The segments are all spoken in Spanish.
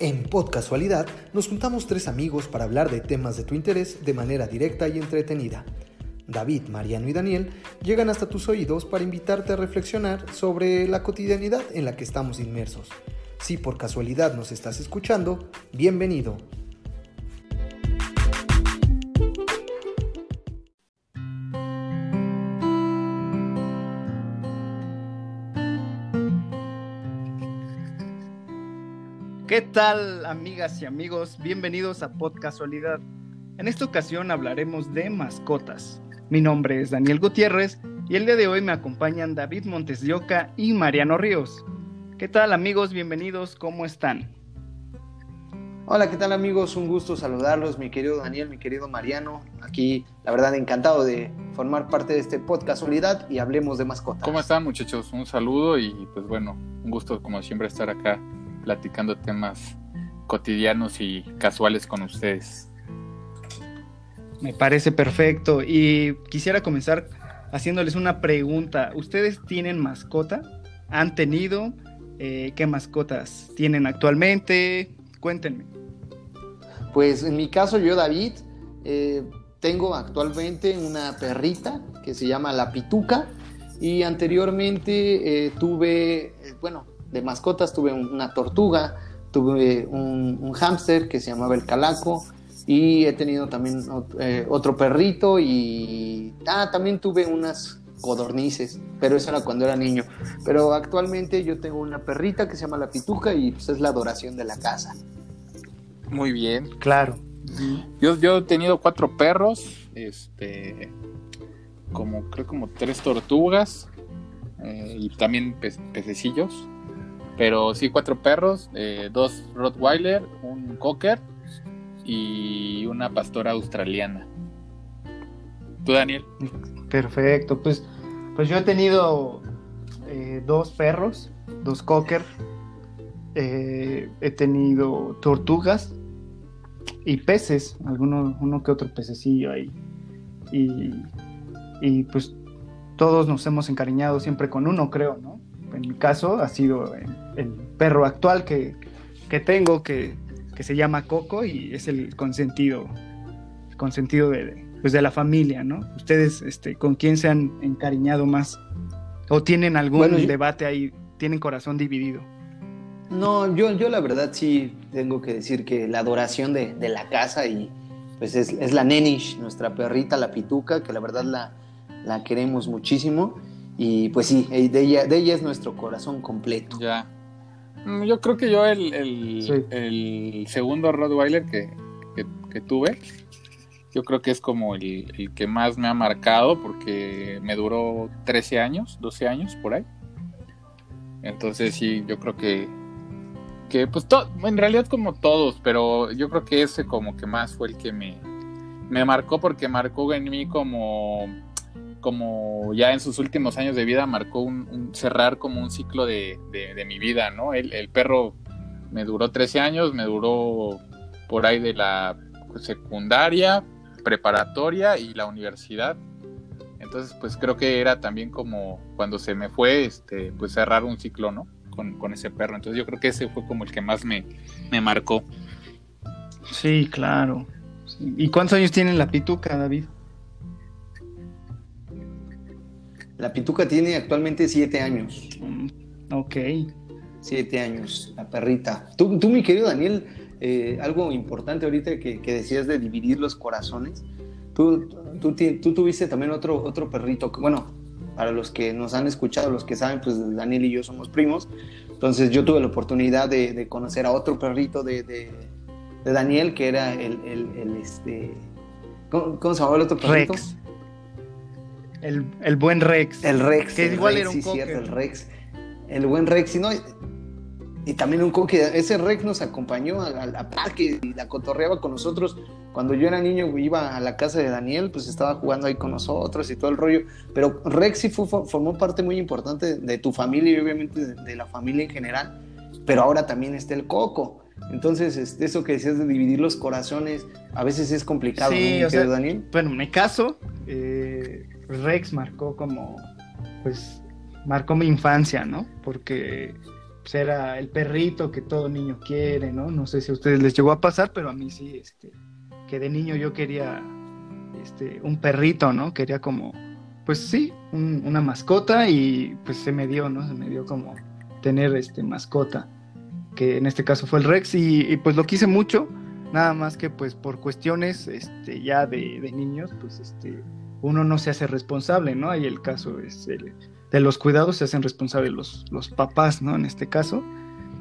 En Podcasualidad nos juntamos tres amigos para hablar de temas de tu interés de manera directa y entretenida. David, Mariano y Daniel llegan hasta tus oídos para invitarte a reflexionar sobre la cotidianidad en la que estamos inmersos. Si por casualidad nos estás escuchando, bienvenido. ¿Qué tal, amigas y amigos? Bienvenidos a Podcasualidad. En esta ocasión hablaremos de mascotas. Mi nombre es Daniel Gutiérrez y el día de hoy me acompañan David Montes de Oca y Mariano Ríos. ¿Qué tal, amigos? Bienvenidos, ¿cómo están? Hola, ¿qué tal amigos? Un gusto saludarlos, mi querido Daniel, mi querido Mariano. Aquí, la verdad, encantado de formar parte de este podcast Unidad y hablemos de mascotas. ¿Cómo están muchachos? Un saludo y pues bueno, un gusto como siempre estar acá platicando temas cotidianos y casuales con ustedes. Me parece perfecto y quisiera comenzar haciéndoles una pregunta. ¿Ustedes tienen mascota? ¿Han tenido? Eh, ¿Qué mascotas tienen actualmente? Cuéntenme. Pues en mi caso yo, David, eh, tengo actualmente una perrita que se llama La Pituca y anteriormente eh, tuve, bueno, de mascotas tuve una tortuga, tuve un, un hámster que se llamaba el calaco y he tenido también eh, otro perrito y ah, también tuve unas codornices, pero eso era cuando era niño. Pero actualmente yo tengo una perrita que se llama la pituca y pues es la adoración de la casa. Muy bien. Claro. Yo, yo he tenido cuatro perros, este, como creo como tres tortugas eh, y también pececillos. Pero sí, cuatro perros, eh, dos Rottweiler, un Cocker y una pastora australiana. ¿Tú, Daniel? Perfecto, pues, pues yo he tenido eh, dos perros, dos Cocker, eh, he tenido tortugas y peces, alguno, uno que otro pececillo ahí. Y, y pues todos nos hemos encariñado siempre con uno, creo, ¿no? En mi caso ha sido el, perro actual que, tengo, que, se llama Coco y es el consentido, consentido de, pues de la familia, ¿no? Ustedes, este, ¿con quién se han encariñado más? ¿O tienen algún debate ahí? ¿Tienen corazón dividido? No, yo, yo la verdad sí tengo que decir que la adoración de, la casa y pues es, la Nenish, nuestra perrita, la pituca, que la verdad la, la queremos muchísimo. Y pues sí, eh, de ella, de ella es nuestro corazón completo. Ya. Mm, yo creo que yo el, el, segundo Rottweiler que, que, tuve, yo creo que es como el, que más me ha marcado porque me duró 13 años, 12 años por ahí. Entonces sí, yo creo que, que pues en realidad como todos, pero yo creo que ese como que más fue el que me, me marcó porque marcó en mí como como ya en sus últimos años de vida marcó un, cerrar como un ciclo de, mi vida, ¿no? El, perro me duró 13 años, me duró por ahí de la secundaria, preparatoria y la universidad. Entonces, pues creo que era también como cuando se me fue, este, pues cerrar un ciclo, ¿no? Con, ese perro. Entonces yo creo que ese fue como el que más me, me marcó. Sí, claro. ¿Y cuántos años tiene la pituca, David? La Pituca tiene actualmente siete años. Mm, ok. Siete años, la perrita. Tú, tú mi querido Daniel, eh, algo importante ahorita que, decías de dividir los corazones. Tú, tú, tuviste también otro, otro perrito, bueno, para los que nos han escuchado, los que saben, pues Daniel y yo somos primos. Entonces yo tuve la oportunidad de, conocer a otro perrito de, Daniel, que era el, el, este... ¿cómo, se llamaba el otro perrito? Rex. El, buen Rex. El Rex. Que igual era un sí, cierto, el Rex. El buen Rex. Y, no, y también un coque. Ese Rex nos acompañó al parque y la cotorreaba con nosotros. Cuando yo era niño iba a la casa de Daniel, pues estaba jugando ahí con nosotros y todo el rollo. Pero Rex sí formó parte muy importante de tu familia y obviamente de, la familia en general. Pero ahora también está el Coco. Entonces, este, eso que decías de dividir los corazones, a veces es complicado, sí, ¿no? Daniel? Bueno, en mi caso, eh, Rex marcó como, pues, marcó mi infancia, ¿no? Porque pues era el perrito que todo niño quiere, ¿no? No sé si a ustedes les llegó a pasar, pero a mí sí, este, que de niño yo quería este, un perrito, ¿no? Quería como, pues sí, una mascota y pues se me dio, ¿no? Se me dio como tener este mascota, que en este caso fue el Rex y, pues lo quise mucho, nada más que pues por cuestiones este, ya de, de niños, pues este, uno no se hace responsable, ¿no? Y el caso es el de los cuidados se hacen responsables los, los papás, ¿no? En este caso.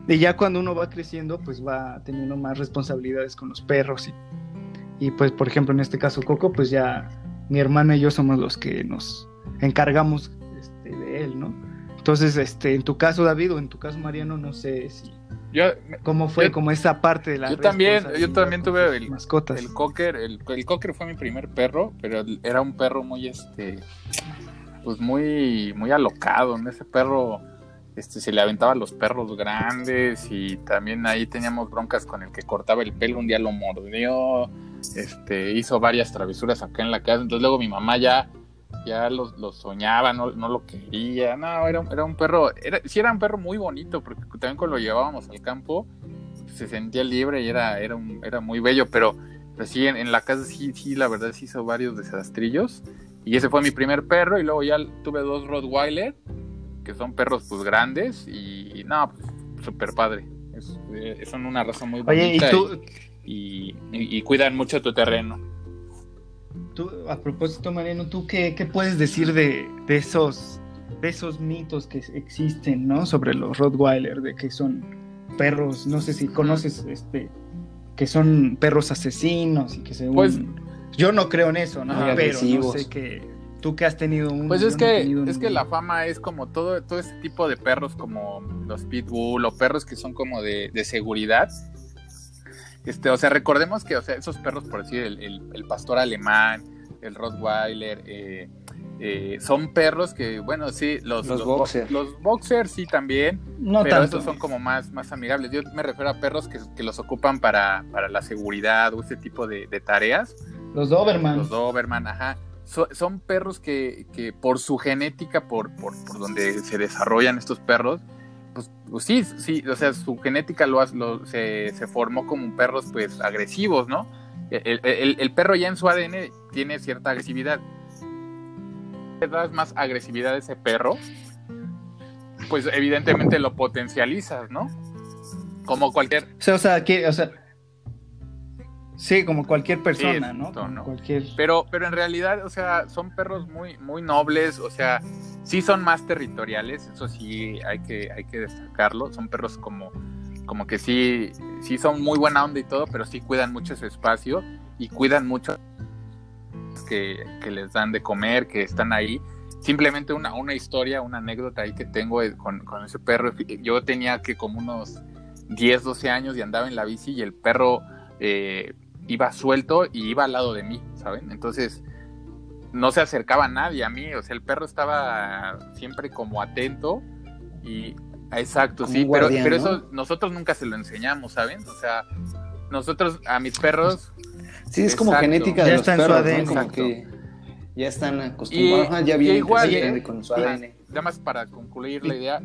Y ya cuando uno va creciendo, pues va teniendo más responsabilidades con los perros. Y, y pues, por ejemplo, en este caso Coco, pues ya mi hermana y yo somos los que nos encargamos este, de él, ¿no? Entonces, este, en tu caso, David, o en tu caso, Mariano, no sé si... Yo, ¿Cómo fue como esa parte de la Yo también, yo también tuve el, mascotas. el cocker, el, el cocker fue mi primer perro, pero era un perro muy, este, pues muy, muy alocado. En ese perro este, se le aventaba a los perros grandes y también ahí teníamos broncas con el que cortaba el pelo. Un día lo mordió, este, hizo varias travesuras acá en la casa. Entonces luego mi mamá ya, ya lo, soñaba, no, no, lo quería. No, era, era un perro, era, sí era un perro muy bonito porque también cuando lo llevábamos al campo se sentía libre y era, era, un, era muy bello, pero, pero sí, en, en, la casa sí, sí, la verdad sí hizo varios desastrillos y ese fue mi primer perro y luego ya tuve dos Rottweiler, que son perros pues grandes y, no, pues súper padre. Es, eh, son una raza muy bonita y, y, cuidan mucho tu terreno. Tú, a propósito, Mariano, ¿tú qué, qué puedes decir de, de, esos, de esos mitos que existen, ¿no? Sobre los Rottweiler, de que son perros, no sé si conoces, este, que son perros asesinos y que según... Pues, yo no creo en eso, ¿no? Pero no sé que tú que has tenido un Pues es que es que la fama es como todo todo este tipo de perros como los pitbull o perros que son como de, seguridad. Este, o sea, recordemos que o sea, esos perros, por decir, el, pastor alemán, el Rottweiler, eh, eh, son perros que, bueno, sí, los, los, boxers. Los boxers sí también, no pero tanto. son como más, más amigables. Yo me refiero a perros que, que los ocupan para, para, la seguridad o ese tipo de, de tareas. Los Doberman. Los Doberman, ajá. son perros que, que, por su genética, por, por, por, donde se desarrollan estos perros, pues, pues sí, sí, o sea, su genética lo, lo se, formó como perros pues agresivos, ¿no? El, perro ya en su ADN tiene cierta agresividad. Le das más agresividad a ese perro, pues evidentemente lo potencializas, ¿no? Como cualquier... O sea, o o sea Sí, como cualquier persona, ¿no? Cualquier... Pero, pero en realidad, o sea, son perros muy, muy nobles, o sea, sí son más territoriales, eso sí hay que, hay que destacarlo. Son perros como, como que sí, sí son muy buena onda y todo, pero sí cuidan mucho ese espacio y cuidan mucho que, que les dan de comer, que están ahí. Simplemente una, una historia, una anécdota ahí que tengo con, con ese perro. Yo tenía que como unos 10, 12 años y andaba en la bici y el perro eh, iba suelto y iba al lado de mí, ¿saben? Entonces no se acercaba a nadie a mí, o sea, el perro estaba siempre como atento y exacto, sí, pero, pero eso nosotros nunca se lo enseñamos, ¿saben? O sea, nosotros a mis perros Sí, es como genética de los perros, ¿no? que ya están acostumbrados, ya vienen igual, con su ADN. Nada más para concluir la idea,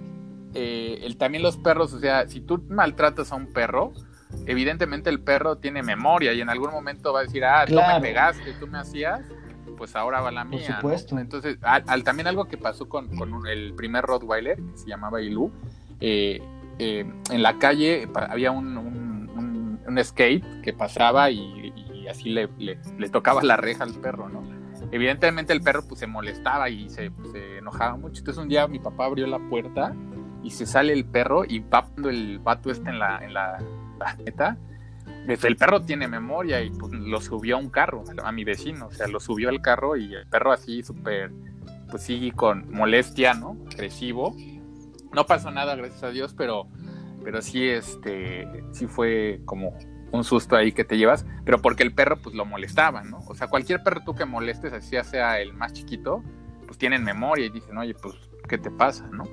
eh, el, también los perros, o sea, si tú maltratas a un perro, evidentemente el perro tiene memoria y en algún momento va a decir, ah, tú me pegaste, tú me hacías, pues ahora va la mía. Por supuesto. Entonces, al, también algo que pasó con, el primer Rottweiler, que se llamaba Ilu, eh, eh, en la calle había un, un, un, skate que pasaba y, así le, le, tocaba la reja al perro, ¿no? Evidentemente el perro pues se molestaba y se, se enojaba mucho. Entonces un día mi papá abrió la puerta y se sale el perro y va el vato está en la, en la la neta, el perro tiene memoria y pues, lo subió a un carro, a mi vecino, o sea, lo subió al carro y el perro así súper, pues sí, con molestia, ¿no? Agresivo. No pasó nada, gracias a Dios, pero, pero sí, este, sí fue como un susto ahí que te llevas, pero porque el perro pues lo molestaba, ¿no? O sea, cualquier perro tú que molestes, así sea el más chiquito, pues tienen memoria y dicen, oye, pues, ¿qué te pasa, no?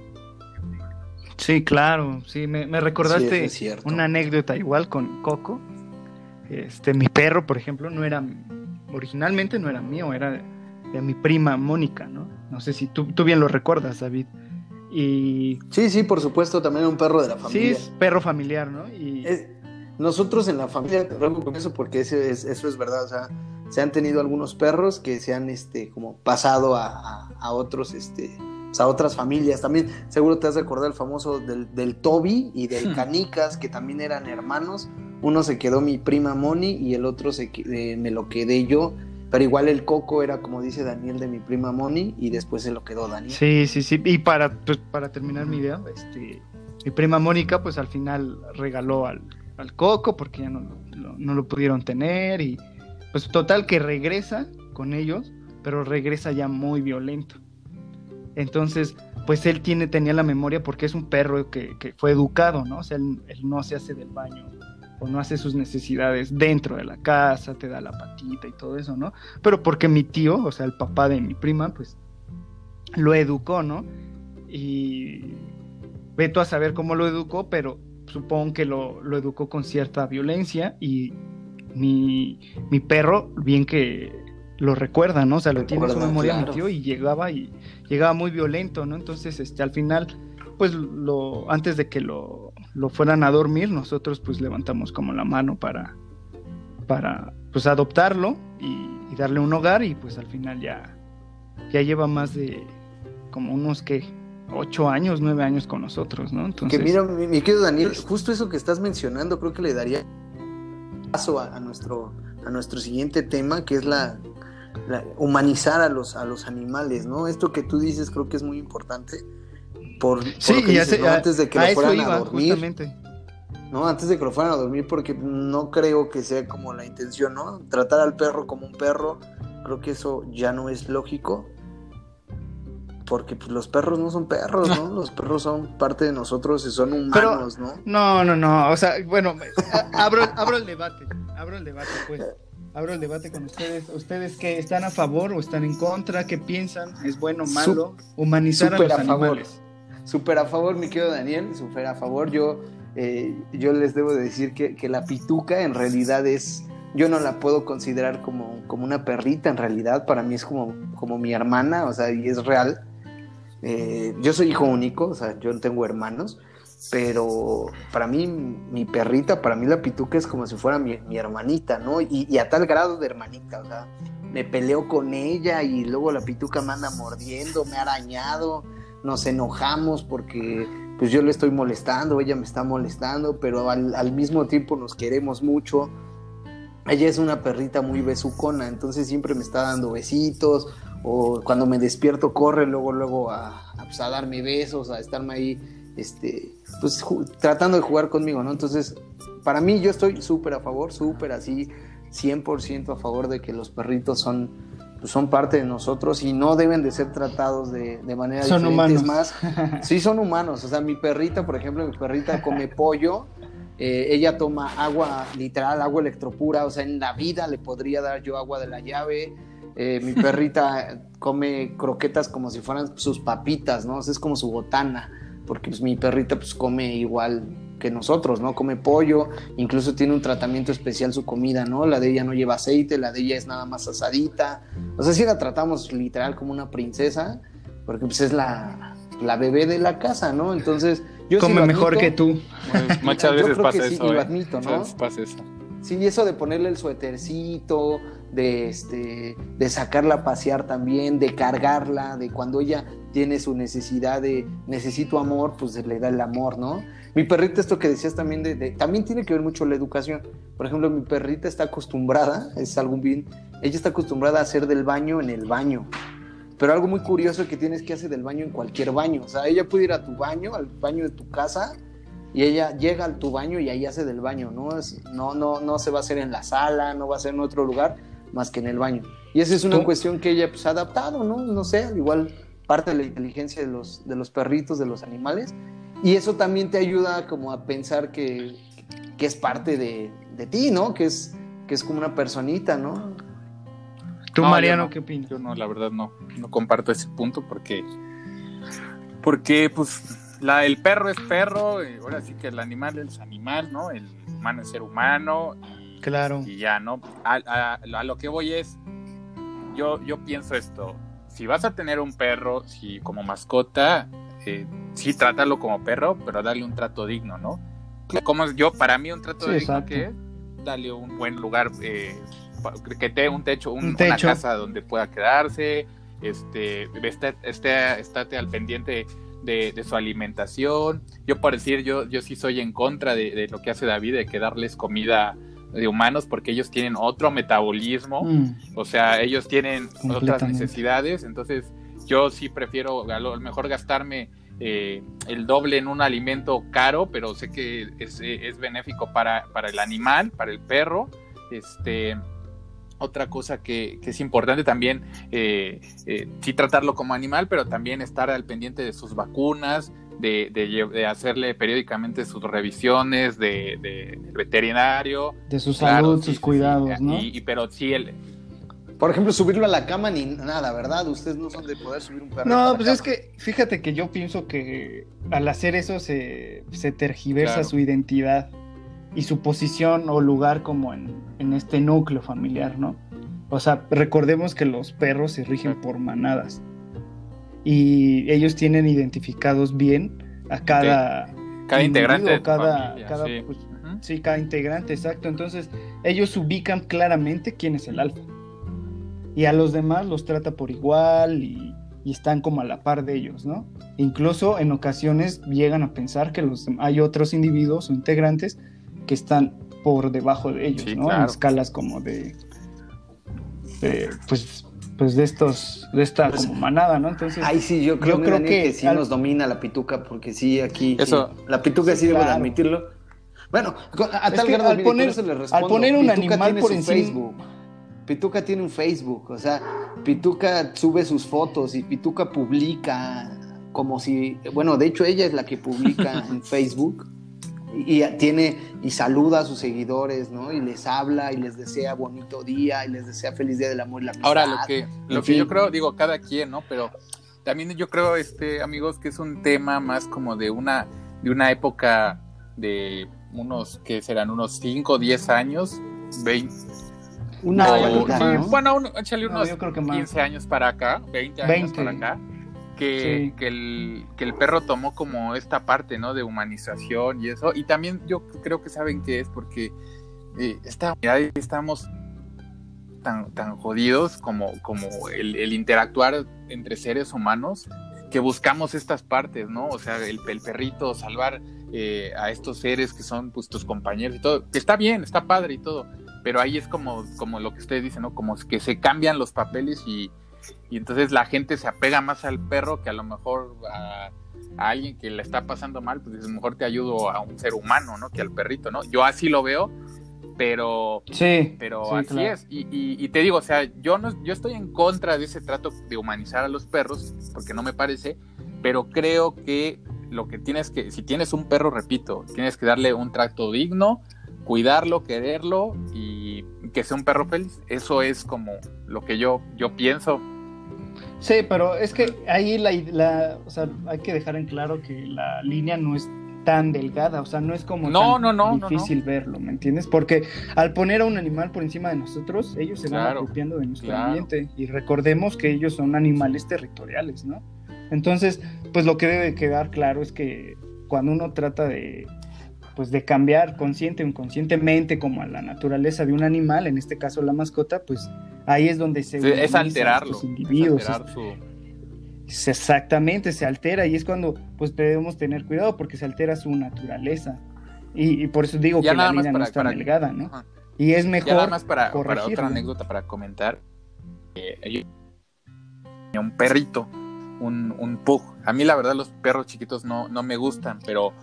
Sí, claro, sí, me, recordaste una anécdota igual con Coco. Este, mi perro, por ejemplo, no era, originalmente no era mío, era de mi prima Mónica, ¿no? No sé si tú, tú bien lo recuerdas, David. Y... Sí, sí, por supuesto, también un perro de la familia. Sí, es perro familiar, ¿no? Y... nosotros en la familia, te con eso porque eso es, eso es verdad, o sea, se han tenido algunos perros que se han este, como pasado a, a, otros, este, a otras familias. También seguro te has de acordar el famoso del, del Toby y del Canicas, que también eran hermanos. Uno se quedó mi prima Moni y el otro se, eh, me lo quedé yo. Pero igual el coco era, como dice Daniel, de mi prima Moni y después se lo quedó Daniel. Sí, sí, sí. Y para, pues, para terminar mi idea, este, mi prima Mónica, pues al final regaló al, al coco porque ya no, no, lo pudieron tener y pues total que regresa con ellos, pero regresa ya muy violento. Entonces, pues él tiene, tenía la memoria porque es un perro que, que fue educado, ¿no? O sea, él, no se hace del baño o no hace sus necesidades dentro de la casa, te da la patita y todo eso, ¿no? Pero porque mi tío, o sea, el papá de mi prima, pues lo educó, ¿no? Y veto a saber cómo lo educó, pero supongo que lo, lo educó con cierta violencia y mi, mi, perro, bien que lo recuerda, ¿no? O sea, lo tiene en su memoria mi tío y llegaba y llegaba muy violento, ¿no? Entonces, este, al final, pues lo, antes de que lo, lo fueran a dormir, nosotros pues levantamos como la mano para, para pues adoptarlo y, darle un hogar y pues al final ya, ya lleva más de como unos que ocho años, nueve años con nosotros, ¿no? Entonces, que mira, mi, querido Daniel, justo eso que estás mencionando creo que le daría paso a, nuestro, a nuestro siguiente tema, que es la, humanizar a los, a los animales, ¿no? Esto que tú dices creo que es muy importante por, sí, antes de que lo fueran a dormir. ¿no? Antes de que lo fueran a dormir, porque no creo que sea como la intención, ¿no? Tratar al perro como un perro, creo que eso ya no es lógico. Porque pues, los perros no son perros, ¿no? Los perros son parte de nosotros y son humanos, ¿no? No, no, no. O sea, bueno, abro, abro el debate. Abro el debate, pues abro el debate con ustedes. ¿Ustedes que están a favor o están en contra? ¿Qué piensan? ¿Es bueno o malo? Humanizar a los animales. Súper a favor, mi querido Daniel, súper a favor. Yo, eh, yo les debo decir que, que, la pituca en realidad es, yo no la puedo considerar como, como una perrita, en realidad para mí es como, como mi hermana, o sea, y es real. Eh, yo soy hijo único, o sea, yo no tengo hermanos, pero para mí, mi perrita, para mí la pituca es como si fuera mi, mi hermanita, ¿no? Y, a tal grado de hermanita, o sea, me peleo con ella y luego la pituca me anda mordiendo, me ha arañado nos enojamos porque pues yo le estoy molestando, ella me está molestando, pero al, mismo tiempo nos queremos mucho. Ella es una perrita muy besucona, entonces siempre me está dando besitos, o cuando me despierto corre luego, luego a, a, pues, darme besos, a estarme ahí, este, pues tratando de jugar conmigo, ¿no? Entonces, para mí yo estoy súper a favor, súper así, 100% a favor de que los perritos son pues, son parte de nosotros y no deben de ser tratados de, de manera son diferente. Humanos. más, sí son humanos. O sea, mi perrita, por ejemplo, mi perrita come pollo, eh, ella toma agua literal, agua electropura. O sea, en la vida le podría dar yo agua de la llave. Eh, mi perrita come croquetas como si fueran sus papitas, ¿no? O sea, es como su botana, porque pues mi perrita pues come igual que nosotros, ¿no? Come pollo, incluso tiene un tratamiento especial su comida, ¿no? La de ella no lleva aceite, la de ella es nada más asadita. O sea, si la tratamos literal como una princesa, porque pues es la, la bebé de la casa, ¿no? Entonces, yo Come mejor que tú. Pues, muchas veces pasa eso. Sí, lo ¿eh? admito, ¿no? Pasa eso. Sí, eso de ponerle el suétercito, de, este, de sacarla a pasear también, de cargarla, de cuando ella tiene su necesidad de necesito amor, pues le da el amor, ¿no? Mi perrita, esto que decías también, de, también tiene que ver mucho la educación. Por ejemplo, mi perrita está acostumbrada, es algo bien, ella está acostumbrada a hacer del baño en el baño. Pero algo muy curioso que tienes que hacer del baño en cualquier baño. O sea, ella puede ir a tu baño, al baño de tu casa, y ella llega a tu baño y ahí hace del baño, ¿no? Es, no, no, no se va a hacer en la sala, no va a ser en otro lugar más que en el baño. Y esa es una cuestión que ella pues, ha adaptado, ¿no? No sé, igual parte de la inteligencia de los, de los perritos, de los animales. Y eso también te ayuda como a pensar que, que es parte de, de, ti, ¿no? Que es, que es como una personita, ¿no? ¿Tú, Mariano, qué opinas? Yo no, la verdad no, no comparto ese punto porque, porque pues la, el perro es perro, y ahora sí que el animal es animal, ¿no? El humano es ser humano. Y, claro. Y ya, ¿no? A, a, lo que voy es, yo, yo pienso esto, si vas a tener un perro si como mascota, eh, sí tratarlo como perro, pero darle un trato digno, ¿no? Como yo, para mí un trato digno que es darle un buen lugar, eh, que te un techo, una casa donde pueda quedarse, este, esté, estate al pendiente de, su alimentación. Yo por decir, yo, yo sí soy en contra de, lo que hace David, de que darles comida de humanos porque ellos tienen otro metabolismo, mm. o sea, ellos tienen otras necesidades, entonces yo sí prefiero a lo mejor gastarme eh, el doble en un alimento caro, pero sé que es, es benéfico para, para, el animal, para el perro, este otra cosa que, es importante también, eh, eh, sí tratarlo como animal, pero también estar al pendiente de sus vacunas, de, hacerle periódicamente sus revisiones de, del veterinario. De su salud, sus cuidados, ¿no? Y, pero sí, el, por ejemplo, subirlo a la cama ni nada, ¿verdad? Ustedes no son de poder subir un perro. No, pues es que fíjate que yo pienso que al hacer eso se, tergiversa su identidad y su posición o lugar como en, este núcleo familiar, ¿no? O sea, recordemos que los perros se rigen por manadas y ellos tienen identificados bien a cada, cada integrante, cada, cada pues, sí. cada integrante, exacto. Entonces ellos ubican claramente quién es el alfa y a los demás los trata por igual y, y, están como a la par de ellos, ¿no? Incluso en ocasiones llegan a pensar que los, hay otros individuos o integrantes que están por debajo de ellos, ¿no? En escalas como de, pues, pues de estos, de esta pues, como manada, ¿no? Entonces, ay sí, yo creo, que, sí nos domina la pituca, porque sí, aquí, Eso, la pituca sí, debo de admitirlo. Bueno, a tal grado al poner, al poner un animal por encima, Facebook. Pituca tiene un Facebook, o sea, Pituca sube sus fotos y Pituca publica como si, bueno, de hecho ella es la que publica en Facebook y tiene y saluda a sus seguidores, ¿no? Y les habla y les desea bonito día y les desea feliz día del amor y la amistad. Ahora lo que lo que yo creo, digo, cada quien, ¿no? Pero también yo creo este amigos que es un tema más como de una de una época de unos que serán unos 5 o 10 años, 20 una Bueno, échale unos 15 años para acá, 20 años para acá que, que, el, que el perro tomó como esta parte, ¿no? De humanización y eso. Y también yo creo que saben qué es porque eh, esta estamos tan, tan jodidos como, como el, interactuar entre seres humanos que buscamos estas partes, ¿no? O sea, el, el perrito, salvar eh, a estos seres que son pues tus compañeros y todo, que está bien, está padre y todo, pero ahí es como, como lo que ustedes dicen, ¿no? Como que se cambian los papeles y, y entonces la gente se apega más al perro que a lo mejor a, alguien que le está pasando mal, pues a lo mejor te ayudo a un ser humano, ¿no? Que al perrito, ¿no? Yo así lo veo, pero sí, pero así es. Y, y, te digo, o sea, yo no, yo estoy en contra de ese trato de humanizar a los perros, porque no me parece, pero creo que lo que tienes que, si tienes un perro, repito, tienes que darle un trato digno, cuidarlo, quererlo y que sea un perro feliz. Eso es como lo que yo, yo pienso Sí, pero es que ahí la, la, o sea, hay que dejar en claro que la línea no es tan delgada, o sea, no es como no, tan no, difícil verlo, ¿me entiendes? Porque al poner a un animal por encima de nosotros, ellos se van apropiando de nuestro ambiente y recordemos que ellos son animales territoriales, ¿no? Entonces, pues lo que debe quedar claro es que cuando uno trata de pues de cambiar consciente o inconscientemente como a la naturaleza de un animal, en este caso la mascota, pues ahí es donde se es alterarlo, los individuos. exactamente, se altera y es cuando pues debemos tener cuidado porque se altera su naturaleza. Y, por eso digo que la línea no está delgada, ¿no? Y es mejor. Ya nada más para, para otra anécdota para comentar. Eh, un perrito, un, un pug. A mí la verdad los perros chiquitos no, no me gustan, pero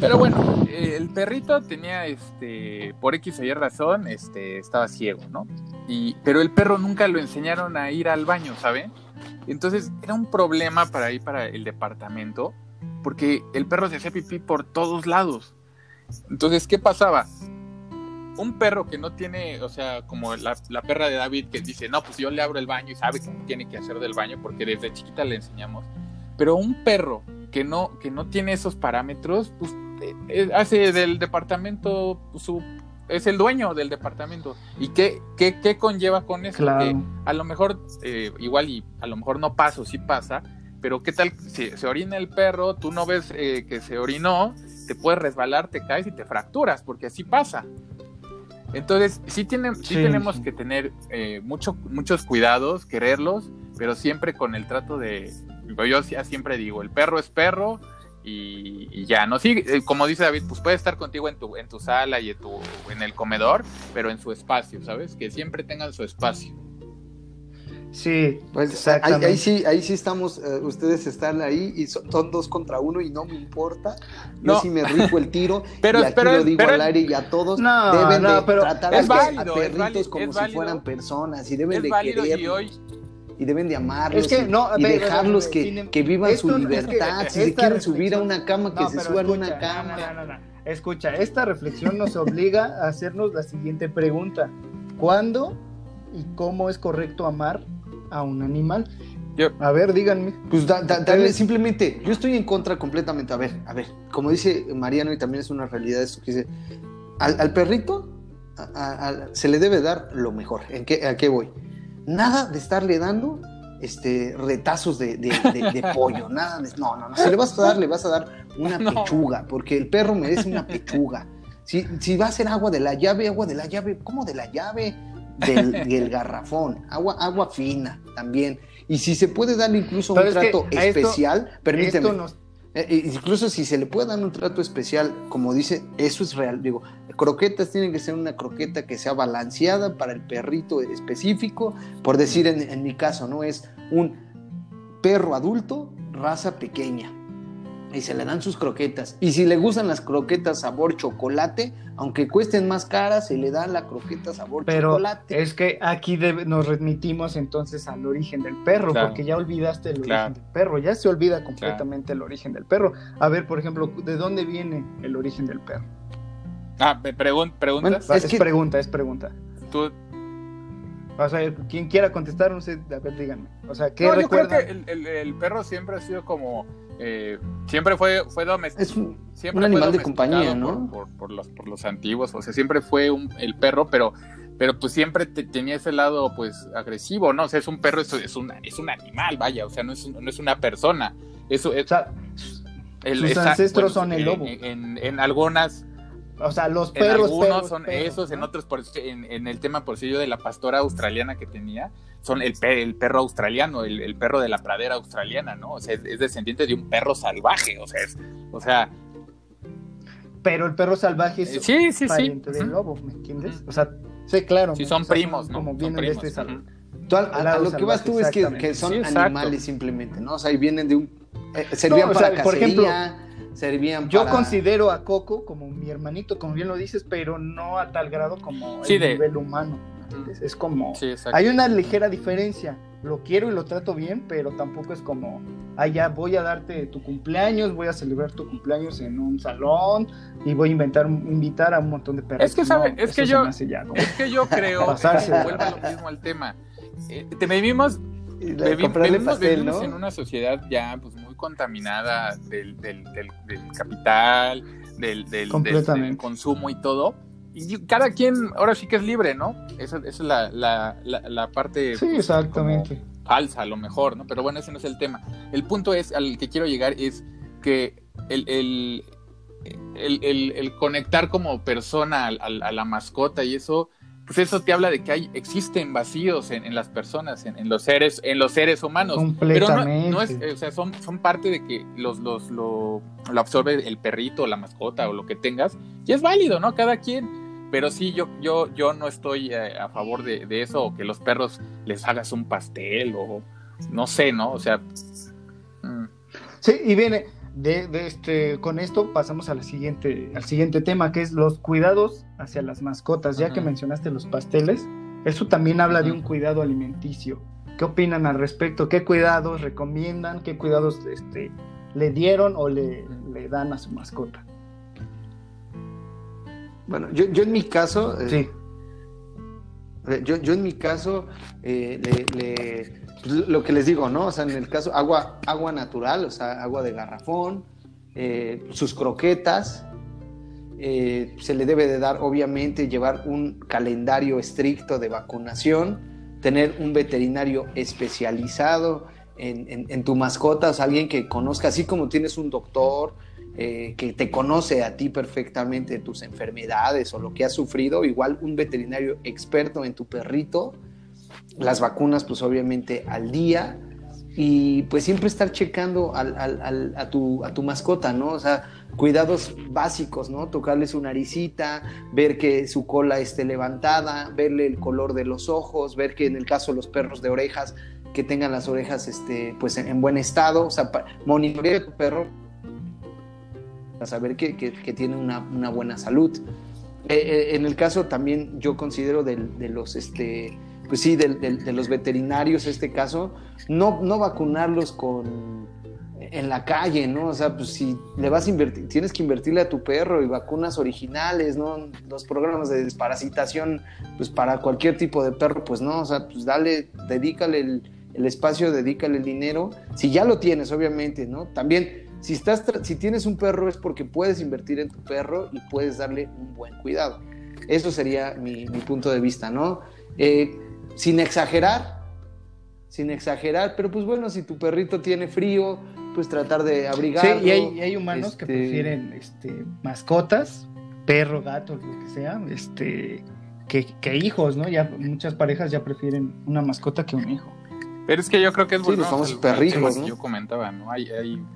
pero bueno, el perrito tenía, este, por X o Y razón, este, estaba ciego, ¿no? Y, pero el perro nunca lo enseñaron a ir al baño, ¿saben? Entonces era un problema para ir para el departamento, porque el perro se hacía pipí por todos lados. Entonces, ¿qué pasaba? Un perro que no tiene, o sea, como la, la perra de David que dice, no, pues yo le abro el baño y sabe que tiene que hacer del baño porque desde chiquita le enseñamos. Pero un perro que no, que no tiene esos parámetros, pues eh, eh, hace del departamento su es el dueño del departamento. ¿Y qué, qué, qué conlleva con eso? Que a lo mejor, eh, igual y a lo mejor no pasa o sí pasa, pero ¿qué tal si se orina el perro, tú no ves eh, que se orinó, te puedes resbalar, te caes y te fracturas, porque así pasa. Entonces, sí, tienen, sí, tenemos que tener eh, mucho, muchos cuidados, quererlos, pero siempre con el trato de, yo siempre digo, el perro es perro y, ya, ¿no? Sí, eh, como dice David, pues puede estar contigo en tu, en tu sala y en, tu, en el comedor, pero en su espacio, ¿sabes? Que siempre tengan su espacio. Sí, pues ahí, ahí, sí, ahí sí estamos, eh, ustedes están ahí y son, dos contra uno y no me importa. Yo sí me rico el tiro pero, y aquí pero, lo digo pero, al aire y a todos no, deben no, de pero tratar es a, válido, a perritos válido, como si válido. fueran personas y deben Es de válido quererlos. y hoy y deben de amarlos Es que y, no, a y ver, dejarlos ver, que, sin- que vivan esto su no- es que libertad. si se quieren subir a una cama, que No, se suban a una cama. No, no, no, no. Escucha, esta reflexión nos obliga a hacernos la siguiente pregunta. ¿Cuándo y cómo es correcto amar a un animal? Yo- A ver, díganme. Pues da- da- darle Ustedes- simplemente, yo estoy en contra completamente. A ver, a ver, como dice Mariano, y también es una realidad esto que dice, al, al perrito a- a- a- se le debe dar lo mejor. ¿En qué, ¿A qué voy? Nada de estarle dando este, retazos de, de- de- de pollo, nada de- no, no, no. Si le vas a dar, le vas a dar una No. pechuga, porque el perro merece una pechuga. Si, si va a ser agua de la llave, agua de la llave, ¿cómo de la llave? Del, del garrafón, agua, agua fina también. Y si se puede darle incluso un es que trato esto- especial, permíteme. Esto nos... Eh, eh, incluso si se le puede dar un trato especial, como dice, eso es real. Digo, croquetas tienen que ser una croqueta que sea balanceada para el perrito específico. Por decir, en mi caso, ¿no? Es un perro adulto, raza pequeña. Y se le dan sus croquetas. Y si le gustan las croquetas sabor chocolate, aunque cuesten más caras, se le da la croqueta sabor Pero chocolate. es que aquí debe- nos remitimos entonces al origen del perro, Claro. porque ya olvidaste el Claro. origen del perro, ya se olvida completamente el origen del perro. A ver, por ejemplo, ¿de dónde viene el origen del perro? Ah, me pregun- preguntas. Bueno, Es, Es que- pregunta, es pregunta. Tú- O sea, quien quiera contestar, no sé, a ver, díganme. O sea, ¿qué No, yo creo recuerdan? que el, el- el perro siempre ha sido como. Eh, siempre fue, fue. Es un, siempre un fue animal de compañía, ¿no? Por, por- por los, por los antiguos, o sea, siempre fue un, el perro, pero, pero pues siempre te- tenía ese lado, pues, agresivo, ¿no? O sea, es un perro, es, es, un, es un animal, vaya, o sea, no es, no es una persona. Eso O es, sea, el- sus esa- ancestros bueno, son el lobo. En, en- en algunas, o sea, los en perros, algunos perros, son perros, esos, en otros, por, en, en el tema, por si yo, de la pastora australiana que tenía, son el, pe- el perro australiano, el, el perro de la pradera australiana, ¿no? O sea, es, es descendiente de un perro salvaje, o sea, es, o sea, Pero el perro salvaje es Eh, sí, sí, sí. pariente del Ujú. lobo, ¿me entiendes? O sea, sí, claro. Sí, son O sea, primos, ¿no? Como vienen primos, de este ujú. sal- Tú al- a, lo que vas salvaje, tú es que, son Sí, animales simplemente, ¿no? O sea, y vienen de un... eh, servían No, o para sea, por ejemplo, servían Yo para... considero a Coco como mi hermanito, como bien lo dices, pero no a tal grado como Sí, el de- nivel humano. Es como... Sí. Hay una ligera diferencia. Lo quiero y lo trato bien, pero tampoco es como, ah, ya voy a darte tu cumpleaños, voy a celebrar tu cumpleaños en un salón y voy a inventar, invitar a un montón de perros. Es que, ¿sabe? Es que yo- Ya, como- Es que yo creo, Pasarse. vuelvo a lo mismo al tema. Eh, te vivimos, vivimos, pastel, vivimos ¿no? en una sociedad ya pues contaminada del, del, del, del capital, del, del, consumo y todo. Y cada quien ahora sí que es libre, ¿no? Esa, esa es la, la, la, la parte Sí, pues, exactamente. como falsa a lo mejor, ¿no? Pero bueno, ese no es el tema. El punto es, al que quiero llegar es que el, el, el, el- conectar como persona al- a, la mascota y eso, pues eso te habla de que hay, existen vacíos en, en las personas, en, en los seres, en los seres humanos. Pero no, no es, Completamente. o sea, son, son parte de que los, los, lo, lo absorbe el perrito, la mascota o lo que tengas, y es válido, ¿no? Cada quien. Pero sí, yo, yo, yo no estoy eh, a favor de, de eso, o que los perros les hagas un pastel, o no sé, ¿no? O sea. mm, Sí, y viene de, de este, con esto pasamos a la siguiente, al siguiente tema, que es los cuidados hacia las mascotas. Ya Ajá. que mencionaste los pasteles, eso también habla de un cuidado alimenticio. ¿Qué opinan al respecto? ¿Qué cuidados recomiendan? ¿Qué cuidados este, le dieron o le, le dan a su mascota? Bueno, yo, yo en mi caso... eh, Sí, Eh, Yo, yo en mi caso, eh, le- le- pues, lo que les digo, ¿no? O sea, en el caso, agua, agua natural, o sea, agua de garrafón, eh, sus croquetas, eh, se le debe de dar, obviamente, llevar un calendario estricto de vacunación, tener un veterinario especializado en, tu mascota, o sea, alguien que conozca, así como tienes un doctor eh, que te conoce a ti perfectamente tus enfermedades o lo que has sufrido, igual un veterinario experto en tu perrito, las vacunas pues obviamente al día y pues siempre estar checando a, tu, a tu mascota, ¿no? O sea, cuidados básicos, ¿no? Tocarle su naricita, ver que su cola esté levantada, verle el color de los ojos, ver que en el caso de los perros de orejas, que tengan las orejas este, pues en, buen estado, o sea, monitorear a tu perro para saber que, tiene una, buena salud. Eh, eh, en el caso también yo considero de, los, este, pues sí, de, los veterinarios, este caso, no, no vacunarlos con en la calle, ¿no? O sea, pues si le vas a invertir, tienes que invertirle a tu perro y vacunas originales, ¿no? Los programas de desparasitación, pues para cualquier tipo de perro, pues no, o sea, pues dale, dedícale el, espacio, dedícale el dinero, si ya lo tienes, obviamente, ¿no? También, si, estás si tienes un perro es porque puedes invertir en tu perro y puedes darle un buen cuidado. Eso sería mi, punto de vista, ¿no? Eh, sin exagerar, sin exagerar, pero pues bueno, si tu perrito tiene frío, pues tratar de abrigarlo. Sí, y hay, humanos que este, prefieren este, mascotas, perro, gato, lo que sea, este, que, hijos, ¿no? Ya muchas parejas ya prefieren una mascota que un hijo. Pero es que yo creo que es bueno. Sí, perrijos, Yo comentaba, ¿no? Hay,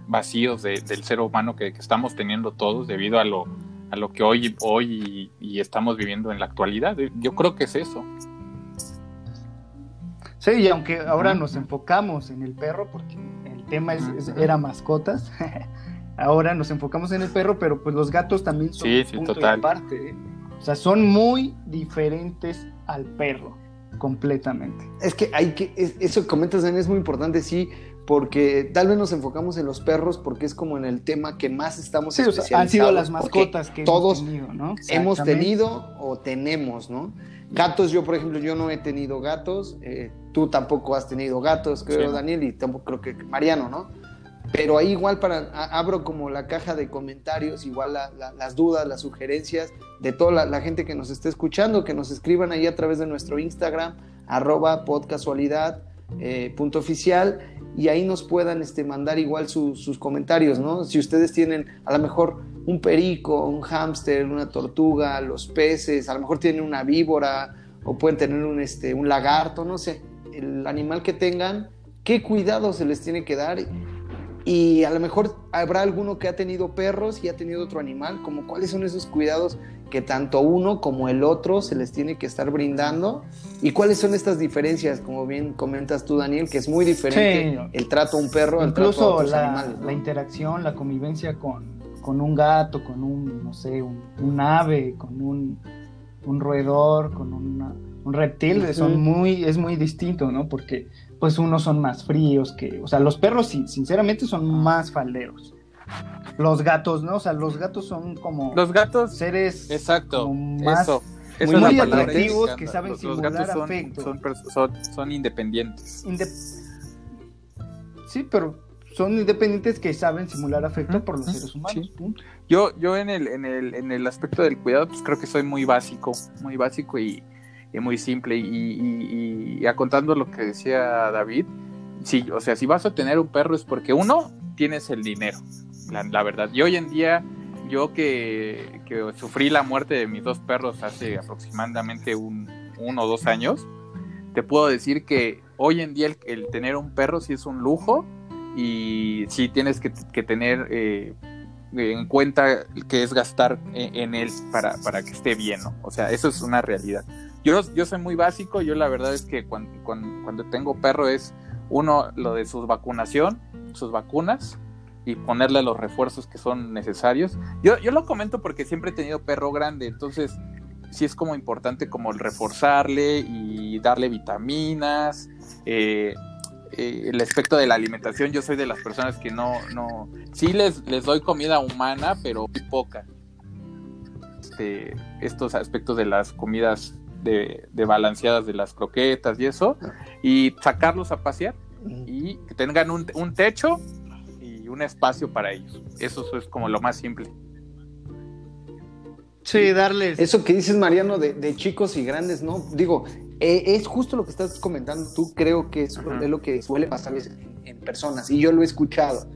vacíos del ser humano que, estamos teniendo todos debido a lo, a lo que hoy, hoy y, estamos viviendo en la actualidad. Yo creo que es eso. Sí, y aunque ahora nos enfocamos en el perro, porque el tema es, era mascotas, ahora nos enfocamos en el perro, pero pues los gatos también son sí, sí, total. ¿eh? O sea, son muy diferentes al perro completamente. Es que hay que, eso que comentas, es muy importante, sí, porque tal vez nos enfocamos en los perros porque es como en el tema que más estamos sí, han sido las mascotas que todos hemos tenido, ¿no? Hemos tenido o tenemos, ¿no? Gatos, yo por ejemplo, yo no he tenido gatos, eh, tú tampoco has tenido gatos, creo, Daniel, y tampoco creo que Mariano, ¿no? Pero ahí igual para, abro como la caja de comentarios, igual las dudas, las sugerencias de toda la, gente que nos esté escuchando, que nos escriban ahí a través de nuestro Instagram, arroba podcasualidad, eh, punto oficial, y ahí nos puedan este, mandar igual sus comentarios, ¿no? Si ustedes tienen a lo mejor un perico, un hámster, una tortuga, los peces, a lo mejor tienen una víbora o pueden tener un, este, un lagarto, no sé, el animal que tengan, qué cuidado se les tiene que dar. Y a lo mejor habrá alguno que ha tenido perros y ha tenido otro animal, como cuáles son esos cuidados que tanto uno como el otro se les tiene que estar brindando. Y cuáles son estas diferencias, como bien comentas tú Daniel, que es muy diferente el trato a un perro al trato a otros la, animales. La interacción, la convivencia con, con, un gato, con un, no sé, un, ave, con un, un roedor, con un reptil, son muy, es muy distinto, ¿no? Porque pues unos son más fríos que, o sea, los perros sinceramente son más falderos. Los gatos, ¿no? O sea, los gatos son como los gatos seres exacto, más eso, muy atractivos que saben simular gatos son, afecto. Son, independientes. sí, pero son independientes que saben simular afecto por los seres humanos. Yo, yo en el, en el, en el aspecto del cuidado, pues creo que soy muy básico, muy básico y muy simple. Y, y, contando lo que decía David, sí, o sea, si vas a tener un perro es porque uno, tienes el dinero, la, verdad. Y hoy en día, yo que, sufrí la muerte de mis dos perros hace aproximadamente un, uno o dos años, te puedo decir que hoy en día el, tener un perro sí es un lujo y sí tienes que, tener eh, en cuenta que es gastar en, él para, para, que esté bien, ¿no? O sea, eso es una realidad. Yo, yo soy muy básico, yo la verdad es que cuando, cuando, tengo perro es uno, lo de su vacunación, sus vacunas y ponerle los refuerzos que son necesarios. Yo, yo lo comento porque siempre he tenido perro grande, entonces sí es como importante como el reforzarle y darle vitaminas. Eh, eh, el aspecto de la alimentación, yo soy de las personas que no, no, sí les, les doy comida humana, pero poca. Este, estos aspectos de las comidas de, balanceadas de las croquetas y eso, y sacarlos a pasear y que tengan un, techo y un espacio para ellos. Eso es como lo más simple. Sí, darles. Eso que dices, Mariano, de, chicos y grandes, ¿no? Digo, eh, es justo lo que estás comentando tú, creo que es, lo que suele pasar en personas, y yo lo he escuchado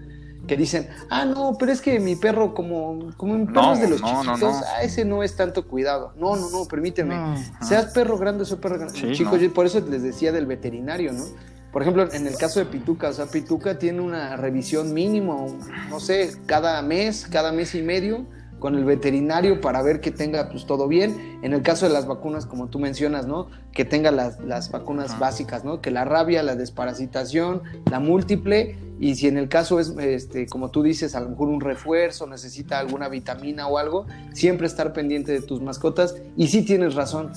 que dicen, ah, no, pero es que mi perro, como, como un perro de los chiquitos, ah, ese no es tanto cuidado. No, no, no, permíteme. Seas perro grande o sea perro grande. Chicos, por eso les decía del veterinario, ¿no? Por ejemplo, en el caso de Pituca, o sea, Pituca tiene una revisión mínimo, no sé, cada mes, cada mes y medio con el veterinario para ver que tenga pues todo bien. En el caso de las vacunas, como tú mencionas, ¿no? Que tenga las, las vacunas básicas, ¿no? Que la rabia, la desparasitación, la múltiple y si en el caso es, este, como tú dices, a lo mejor un refuerzo, necesita alguna vitamina o algo, siempre estar pendiente de tus mascotas. Y sí tienes razón,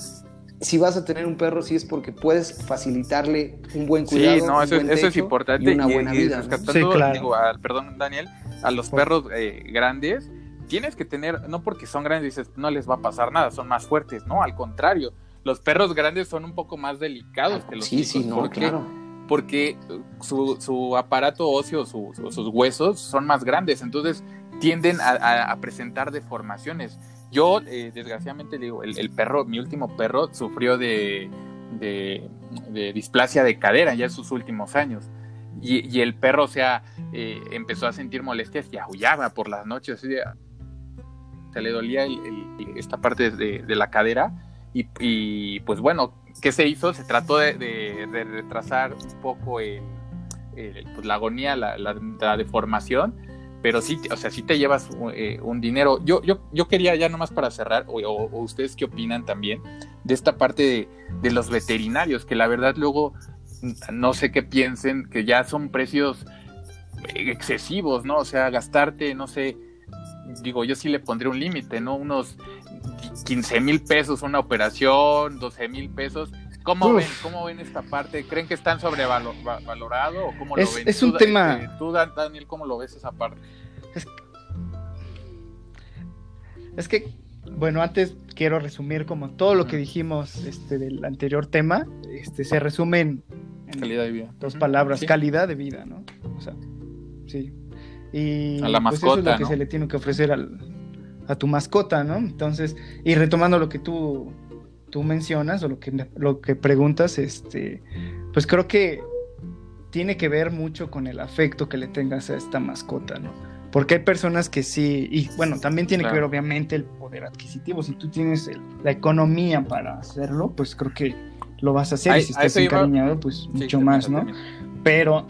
si vas a tener un perro, sí es porque puedes facilitarle un buen cuidado. Sí, no, eso, es importante. Y una buena vida. sí, claro. perdón, Daniel, a los perros eh, grandes, tienes que tener, no porque son grandes, dices, no les va a pasar nada, son más fuertes, no, al contrario. Los perros grandes son un poco más delicados que los sí, Sí, no, claro porque su, su aparato óseo, sus huesos son más grandes, entonces tienden a, presentar deformaciones. Yo, eh, desgraciadamente, digo, el, perro, mi último perro, sufrió de, displasia de cadera ya en sus últimos años. Y, el perro, o sea, eh, empezó a sentir molestias y aullaba por las noches. se le dolía esta parte de, la cadera. Y, pues bueno, ¿Qué se hizo? Se trató de, retrasar un poco pues, la agonía, la, deformación, pero sí, o sea, sí te llevas eh, un dinero. Yo, yo, yo quería ya nomás para cerrar, o, ustedes qué opinan también, de esta parte de, los veterinarios, que la verdad luego no sé qué piensen, que ya son precios excesivos, ¿no? O sea, gastarte, no sé, digo, yo sí le pondré un límite, ¿no? Unos 15 mil pesos una operación, 12 mil pesos. ¿Cómo ven, ¿Cómo ven esta parte? ¿Creen que están sobrevalorado o cómo lo ven? Es un tema... Eh, tú, Daniel, ¿cómo lo ves esa parte? Es, que, bueno, antes quiero resumir como todo lo que dijimos este, del anterior tema, este, se resume en, calidad de vida. Dos palabras, calidad de vida, ¿no? O sea, sí. Y a la mascota, pues eso es lo que se le tiene que ofrecer al, a tu mascota, ¿no? Entonces, y retomando lo que tú, tú mencionas o lo que, lo que preguntas, este, pues creo que tiene que ver mucho con el afecto que le tengas a esta mascota, ¿no? Porque hay personas que sí, y bueno, también tiene que ver obviamente el poder adquisitivo. Si tú tienes la economía para hacerlo, pues creo que lo vas a hacer. y si estás encariñado, pues mucho más, ¿no? Pero,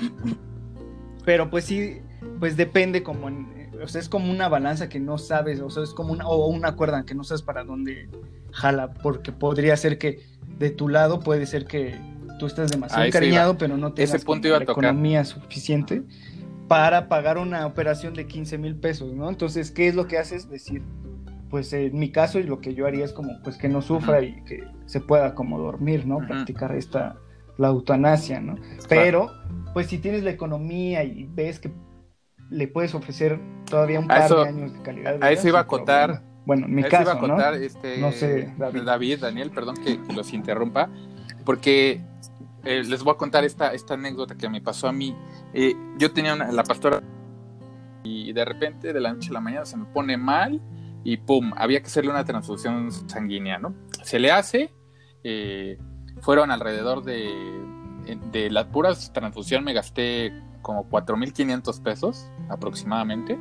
pero pues sí, pues depende como en, o sea, es como una balanza que no sabes, o sea, es como una, o una cuerda que no sabes para dónde jala, porque podría ser que de tu lado puede ser que tú estés demasiado encariñado, pero no tengas la economía suficiente para pagar una operación de 15 mil pesos, ¿no? Entonces, ¿qué es lo que haces? Decir, pues en mi caso y lo que yo haría es como, pues que no sufra y que se pueda como dormir, ¿no? Practicar esta, la eutanasia, ¿no? Pero, pues si tienes la economía y ves que le puedes ofrecer todavía un par de años de calidad de vida. A eso iba a acotar. Bueno, en mi caso, iba a Este, no sé, David. Daniel, perdón que, los interrumpa, porque eh, les voy a contar esta, esta anécdota que me pasó a mí. Eh, yo tenía una, la pastora y de repente de la noche a la mañana se me pone mal y pum, había que hacerle una transfusión sanguínea, ¿no? Se le hace, eh, fueron alrededor de, de las puras transfusión me gasté como 4.500 pesos aproximadamente.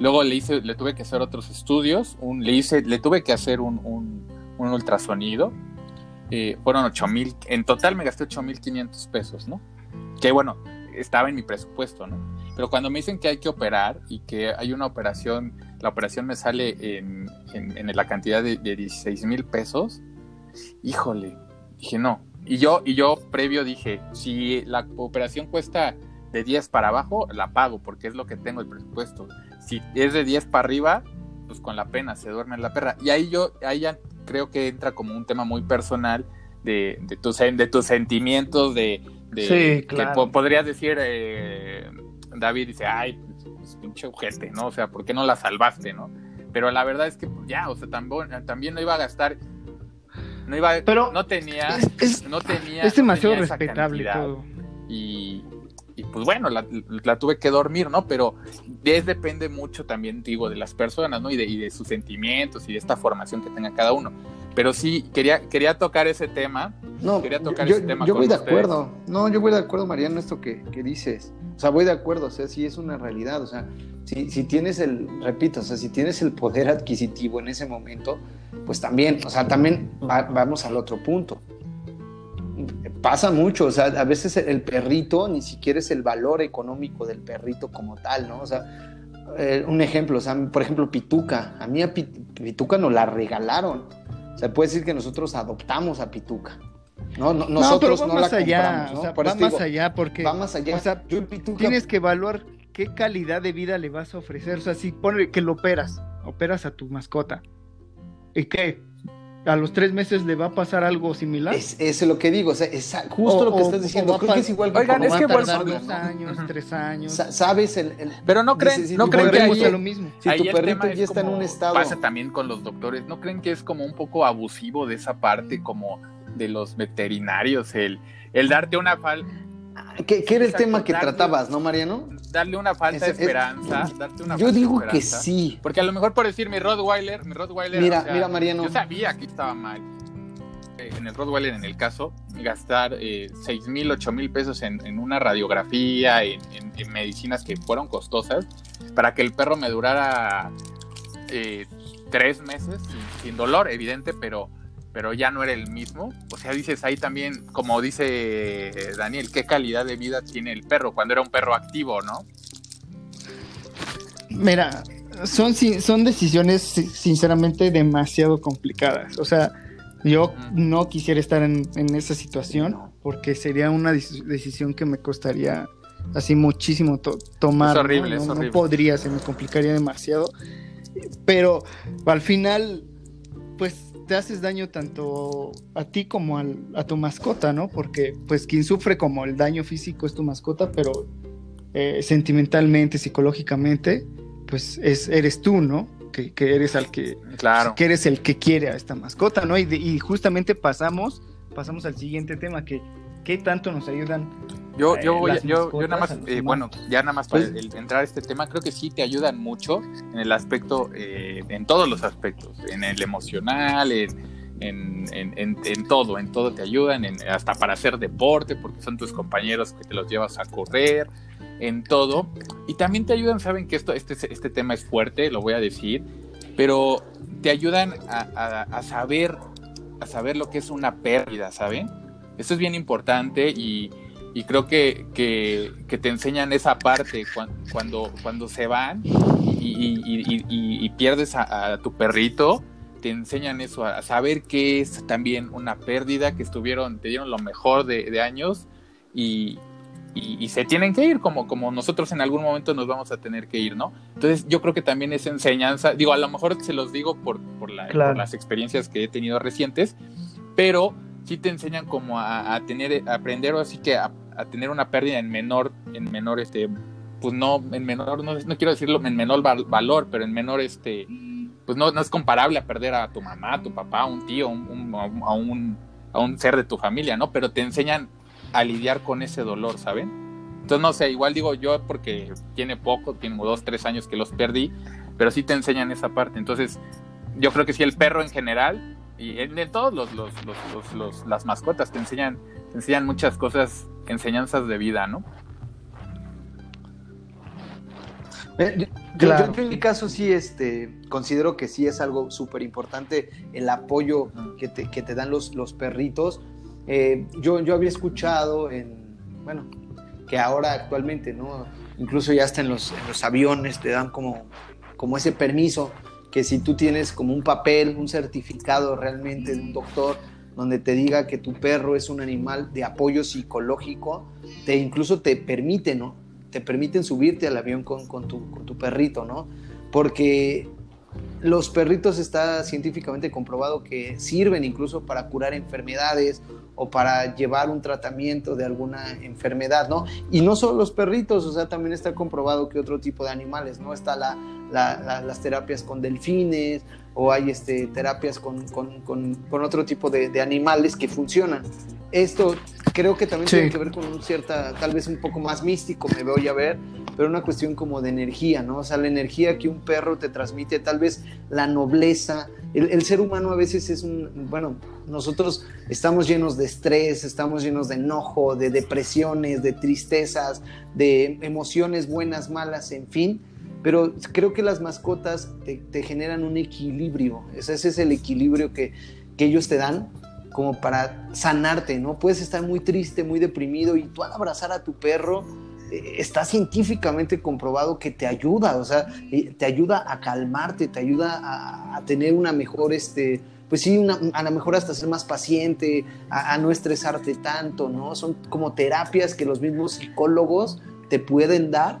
Luego le hice, le tuve que hacer otros estudios, un, le hice, le tuve que hacer un, un, ultrasonido. Eh, fueron 8.000, en total me gasté 8.500 pesos, ¿no? Que bueno, estaba en mi presupuesto, ¿no? Pero cuando me dicen que hay que operar y que hay una operación, la operación me sale en, en, la cantidad de, de 16 mil pesos, híjole, dije no. Y yo, y yo previo dije, si la operación cuesta de 10 para abajo, la pago porque es lo que tengo el presupuesto. Si es de 10 para arriba, pues con la pena se duerme la perra. Y ahí yo, ahí ya creo que entra como un tema muy personal de, de, tus, de tus sentimientos, de, que podrías decir, eh, David dice, ay, pues, pinche ojete, ¿no? O sea, ¿por qué no la salvaste, no? Pero la verdad es que pues, ya, o sea, también, también no iba a gastar no iba pero no tenía es, no tenía es demasiado respetable todo y, y pues bueno, la, tuve que dormir, ¿no? Pero es, depende mucho también, digo, de las personas, ¿no? Y de, y de sus sentimientos y de esta formación que tenga cada uno. pero sí, quería, quería tocar ese tema. No, quería tocar yo, ese tema yo voy de acuerdo. No, yo voy de acuerdo, Mariano, esto que, que, dices. O sea, voy de acuerdo, o sea, sí es una realidad. O sea, si, si tienes el, repito, o sea, si tienes el poder adquisitivo en ese momento, pues también, o sea, también vamos al otro punto. Pasa mucho, o sea, a veces el perrito ni siquiera es el valor económico del perrito como tal, ¿no? O sea, eh, un ejemplo, o sea, por ejemplo, Pituca. A mí a Pituca nos la regalaron. O sea, puede decir que nosotros adoptamos a Pituca. No, no nosotros no, va más allá, o sea, va más allá porque va más allá. O sea, tienes que evaluar qué calidad de vida le vas a ofrecer. O sea, si pone que lo operas, operas a tu mascota. ¿Y qué? A los tres meses le va a pasar algo similar. Es, es lo que digo, o sea, es justo lo que estás diciendo. Creo que es igual que Oigan, es que dos años, tres años. sabes el, Pero no creen, no creen que ahí, lo mismo. Si tu perrito ya está en un estado. Pasa también con los doctores. ¿No creen que es como un poco abusivo de esa parte, como de los veterinarios, el, el darte una fal ¿Qué, era el tema que tratabas, no, Mariano? Darle una falta de esperanza. darte una yo digo que sí. Porque a lo mejor por decir mi Rottweiler, mi Rottweiler. Mira, mira, Mariano. Yo sabía que estaba mal. Eh, en el Rottweiler, en el caso, gastar eh, 6 mil, 8 mil pesos en, una radiografía, en, medicinas que fueron costosas, para que el perro me durara eh, tres meses sin dolor, evidente, pero pero ya no era el mismo. O sea, dices ahí también, como dice Daniel, qué calidad de vida tiene el perro cuando era un perro activo, ¿no? Mira, son, son decisiones sinceramente demasiado complicadas. O sea, yo no quisiera estar en, esa situación porque sería una decisión que me costaría así muchísimo tomar. Es horrible, ¿no? no podría, se me complicaría demasiado. Pero al final, pues te haces daño tanto a ti como a tu mascota, ¿no? Porque pues quien sufre como el daño físico es tu mascota, pero eh, sentimentalmente, psicológicamente, pues es, eres tú, ¿no? Que, eres al que, claro. que eres el que quiere a esta mascota, ¿no? Y, y justamente pasamos, pasamos al siguiente tema, que qué tanto nos ayudan yo, yo, voy, yo, yo nada más, eh, bueno, ya nada más para pues entrar a este tema, creo que sí te ayudan mucho en el aspecto, eh, en todos los aspectos, en el emocional, en, en, todo, en todo te ayudan, hasta para hacer deporte, porque son tus compañeros que te los llevas a correr, en todo. Y también te ayudan, saben que esto, este, este tema es fuerte, lo voy a decir, pero te ayudan a, a saber, a saber lo que es una pérdida, ¿saben? Esto es bien importante y y creo que, que, te enseñan esa parte cuando, cuando, se van y, pierdes a, tu perrito, te enseñan eso, a saber que es también una pérdida, que estuvieron, te dieron lo mejor de, años y, se tienen que ir, como, como nosotros en algún momento nos vamos a tener que ir, ¿no? Entonces yo creo que también es enseñanza, digo, a lo mejor se los digo por, por, las experiencias que he tenido recientes, pero sí te enseñan como a, tener, a aprender o así que a, a tener una pérdida en menor, en menor, este, pues no, en menor, no, no quiero decirlo en menor valor, pero en menor, este, pues no, no es comparable a perder a tu mamá, a tu papá, a un tío, un, a, un, a un ser de tu familia, ¿no? Pero te enseñan a lidiar con ese dolor, ¿saben? Entonces, no sé, igual digo yo porque tiene poco, tiene dos, tres años que los perdí, pero sí te enseñan esa parte. Entonces, yo creo que sí, el perro en general, y en, todos los, los, los, las mascotas te enseñan, te enseñan muchas cosas enseñanzas de vida, ¿no? Eh, yo, en mi caso sí este, considero que sí es algo súper importante el apoyo que te, que te, dan los, los perritos. Eh, yo, yo había escuchado en, bueno, que ahora actualmente, ¿no? Incluso ya hasta en los, en los aviones te dan como, como ese permiso que si tú tienes como un papel, un certificado realmente de un doctor donde te diga que tu perro es un animal de apoyo psicológico, te incluso te permite, ¿no? Te permiten subirte al avión con, tu, con tu perrito, ¿no? Porque los perritos está científicamente comprobado que sirven incluso para curar enfermedades o para llevar un tratamiento de alguna enfermedad, ¿no? Y no solo los perritos, o sea, también está comprobado que otro tipo de animales, ¿no? Está la, las terapias con delfines o hay este, terapias con, con, con, otro tipo de, de, animales que funcionan. Esto creo que también tiene que ver con un cierta, tal vez un poco más místico, me voy a ver, pero una cuestión como de energía, ¿no? O sea, la energía que un perro te transmite, tal vez la nobleza. El, ser humano a veces es un, bueno, nosotros estamos llenos de estrés, estamos llenos de enojo, de depresiones, de tristezas, de emociones buenas, malas, en fin. Pero creo que las mascotas te, generan un equilibrio. Ese, ese es el equilibrio que, que ellos te dan como para sanarte, ¿no? Puedes estar muy triste, muy deprimido y tú al abrazar a tu perro eh, está científicamente comprobado que te ayuda, o sea, eh, te ayuda a calmarte, te ayuda a, tener una mejor, este, pues sí, a lo mejor hasta ser más paciente, a, no estresarte tanto, ¿no? Son como terapias que los mismos psicólogos te pueden dar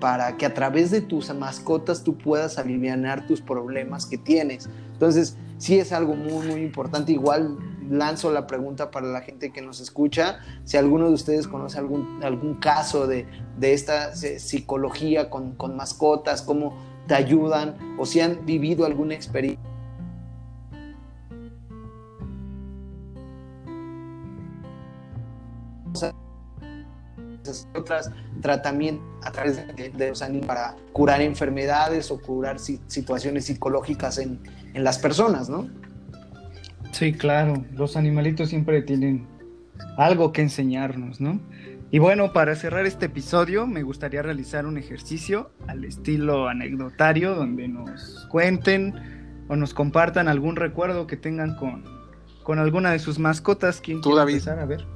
para que a través de tus mascotas tú puedas aliviar tus problemas que tienes. Entonces, sí es algo muy, muy importante. Igual lanzo la pregunta para la gente que nos escucha, si alguno de ustedes conoce algún, algún caso de, esta psicología con, con mascotas, cómo te ayudan o si han vivido alguna experiencia otras tratamientos a través de, los animales para curar enfermedades o curar situaciones psicológicas en, en las personas, ¿no? Sí, claro, los animalitos siempre tienen algo que enseñarnos, ¿no? Y bueno, para cerrar este episodio me gustaría realizar un ejercicio al estilo anecdotario donde nos cuenten o nos compartan algún recuerdo que tengan con, con alguna de sus mascotas. ¿Quién quiere empezar? A ver.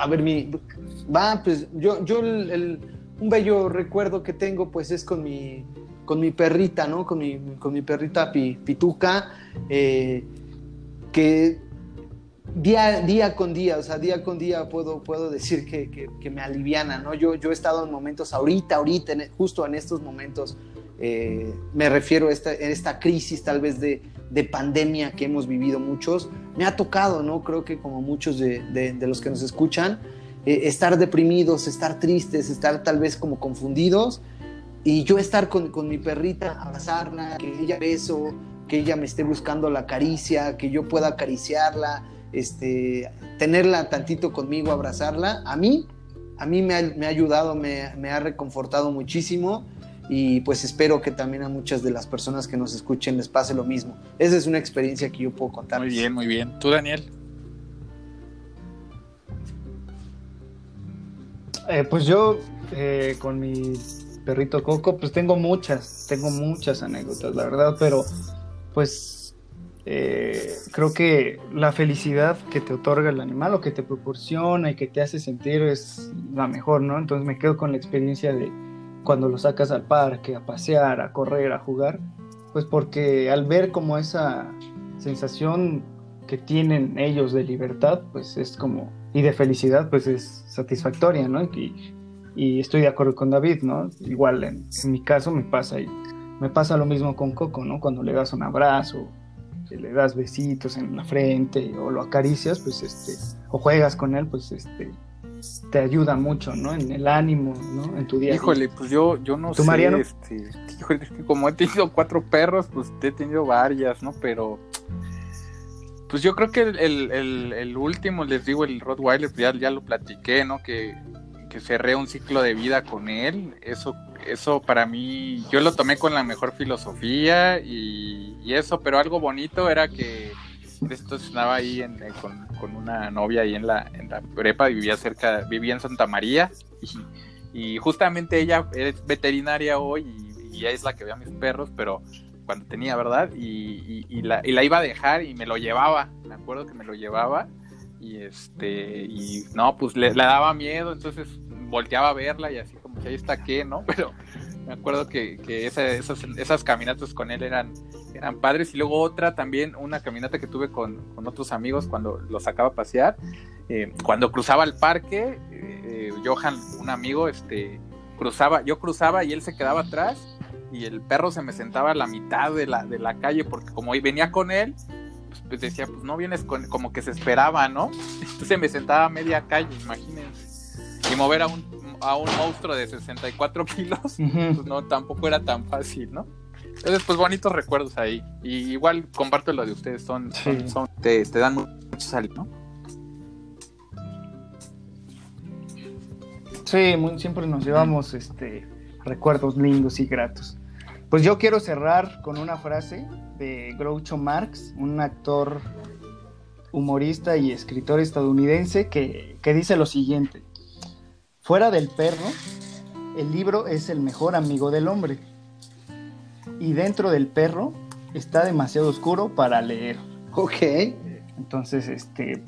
A ver, mi... Va, pues yo, yo un bello recuerdo que tengo pues es con mi con mi perrita, ¿no? Con mi, con mi perrita Pituca, eh, que día, día con día, o sea, día con día puedo, puedo decir que, me aliviana, ¿no? Yo, yo he estado en momentos, ahorita, ahorita, justo en estos momentos, eh, me refiero a esta, esta crisis tal vez de, pandemia que hemos vivido muchos, me ha tocado, ¿no? Creo que como muchos de, los que nos escuchan, eh, estar deprimidos, estar tristes, estar tal vez como confundidos y yo estar con, mi perrita, abrazarla, que ella beso, que ella me esté buscando la caricia, que yo pueda acariciarla, este, tenerla tantito conmigo, abrazarla, a mí, a mí me ha, ayudado, me, ha reconfortado muchísimo y pues espero que también a muchas de las personas que nos escuchen les pase lo mismo. Esa es una experiencia que yo puedo contar. Muy bien, muy bien. ¿Tú, Daniel? Eh, pues yo eh, con mi perrito Coco, pues tengo muchas, tengo muchas anécdotas, la verdad, pero pues eh, creo que la felicidad que te otorga el animal o que te proporciona y que te hace sentir es la mejor, ¿no? Entonces me quedo con la experiencia de cuando lo sacas al parque, a pasear, a correr, a jugar, pues porque al ver como esa sensación que tienen ellos de libertad, pues es como, y de felicidad, pues es satisfactoria, ¿no? Y, estoy de acuerdo con David, ¿no? Igual en, mi caso me pasa me pasa lo mismo con Coco, ¿no? Cuando le das un abrazo, le das besitos en la frente o lo acaricias, pues este, o juegas con él, pues este, te ayuda mucho, ¿no? En el ánimo, ¿no? En tu día. Híjole, pues yo, yo no sé, Mariano? este, híjole, como he tenido cuatro perros, pues he tenido varias, ¿no? Pero, pues yo creo que el, el, el, último, les digo, el Rottweiler, pues ya, ya lo platiqué, ¿no? Que que cerré un ciclo de vida con él. Eso, eso para mí, yo lo tomé con la mejor filosofía y, eso, pero algo bonito era que esto estaba ahí con, una novia ahí en la, en la prepa, vivía cerca, vivía en Santa María. Y, justamente ella es veterinaria hoy y, ella es la que ve a mis perros, pero cuando tenía, ¿verdad? Y, y, la, y la iba a dejar y me lo llevaba, me acuerdo que me lo llevaba y este y no pues le, daba miedo. Entonces volteaba a verla y así como que ahí está qué no pero me acuerdo que, que esas, esas caminatas con él eran eran padres y luego otra también una caminata que tuve con, con otros amigos cuando los sacaba a pasear eh, cuando cruzaba el parque eh, Johan un amigo este cruzaba yo cruzaba y él se quedaba atrás y el perro se me sentaba a la mitad de la, de la calle porque como venía con él pues decía, pues no vienes con, como que se esperaba, ¿no? Entonces me sentaba a media calle, imagínense. Y mover a un, a un monstruo de 64 kilos, uh -huh. pues no, tampoco era tan fácil, ¿no? Entonces, pues bonitos recuerdos ahí. Y igual comparto lo de ustedes, son, te, dan mucho sal, ¿no? Sí, muy, siempre nos llevamos este, recuerdos lindos y gratos. Pues yo quiero cerrar con una frase de Groucho Marx, un actor humorista y escritor estadounidense que, que dice lo siguiente fuera del perro, el libro es el mejor amigo del hombre y dentro del perro está demasiado oscuro para leer. Ok. Entonces, este,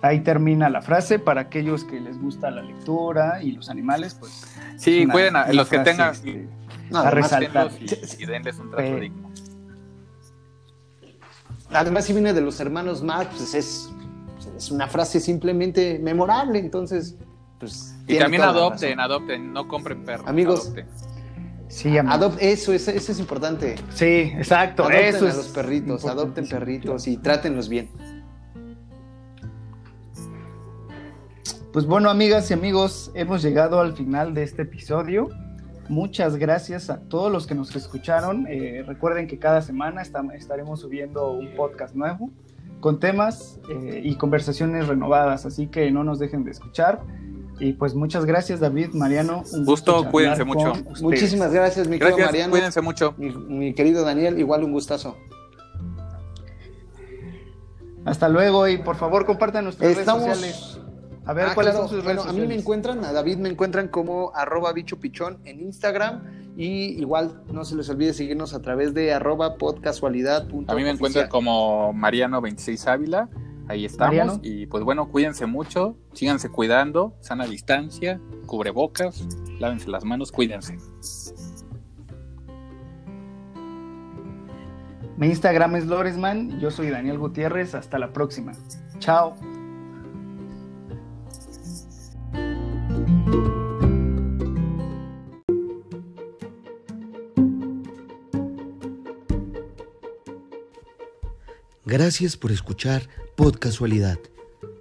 ahí termina la frase para aquellos que les gusta la lectura y los animales, pues. Sí, pueden, los que tengan. Este, a resaltar. Y, denles un trato digno. Además, si viene de los hermanos Marx, pues es, es una frase simplemente memorable, entonces, pues. Y también adopten, adopten, no compren perros. Amigos. Sí, eso, eso, es importante. Sí, exacto. Adopten eso a los perritos, adopten perritos y trátenlos bien. Pues bueno, amigas y amigos, hemos llegado al final de este episodio. Muchas gracias a todos los que nos escucharon. Eh, recuerden que cada semana estaremos subiendo un podcast nuevo con temas eh, y conversaciones renovadas, así que no nos dejen de escuchar. Y pues muchas gracias David, Mariano. Un gusto, cuídense mucho. Muchísimas gracias, mi querido Mariano. Cuídense mucho. Mi, querido Daniel, igual un gustazo. Hasta luego y por favor compartan nuestras redes sociales. A ver, ah, ¿cuáles son sus redes A mí me encuentran, a David me encuentran como arroba bicho pichón en Instagram y igual no se les olvide seguirnos a través de arroba podcasualidad. A mí me encuentran como Mariano26 Ávila, ahí estamos. Y pues bueno, cuídense mucho, síganse cuidando, sana distancia, cubrebocas, lávense las manos, cuídense. Mi Instagram es Loresman, yo soy Daniel Gutiérrez, hasta la próxima. Chao. Gracias por escuchar Podcasualidad.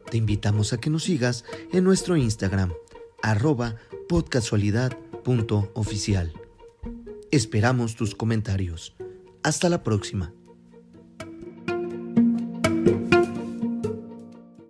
Te invitamos a que nos sigas en nuestro Instagram, arroba podcasualidad.oficial. Esperamos tus comentarios. Hasta la próxima.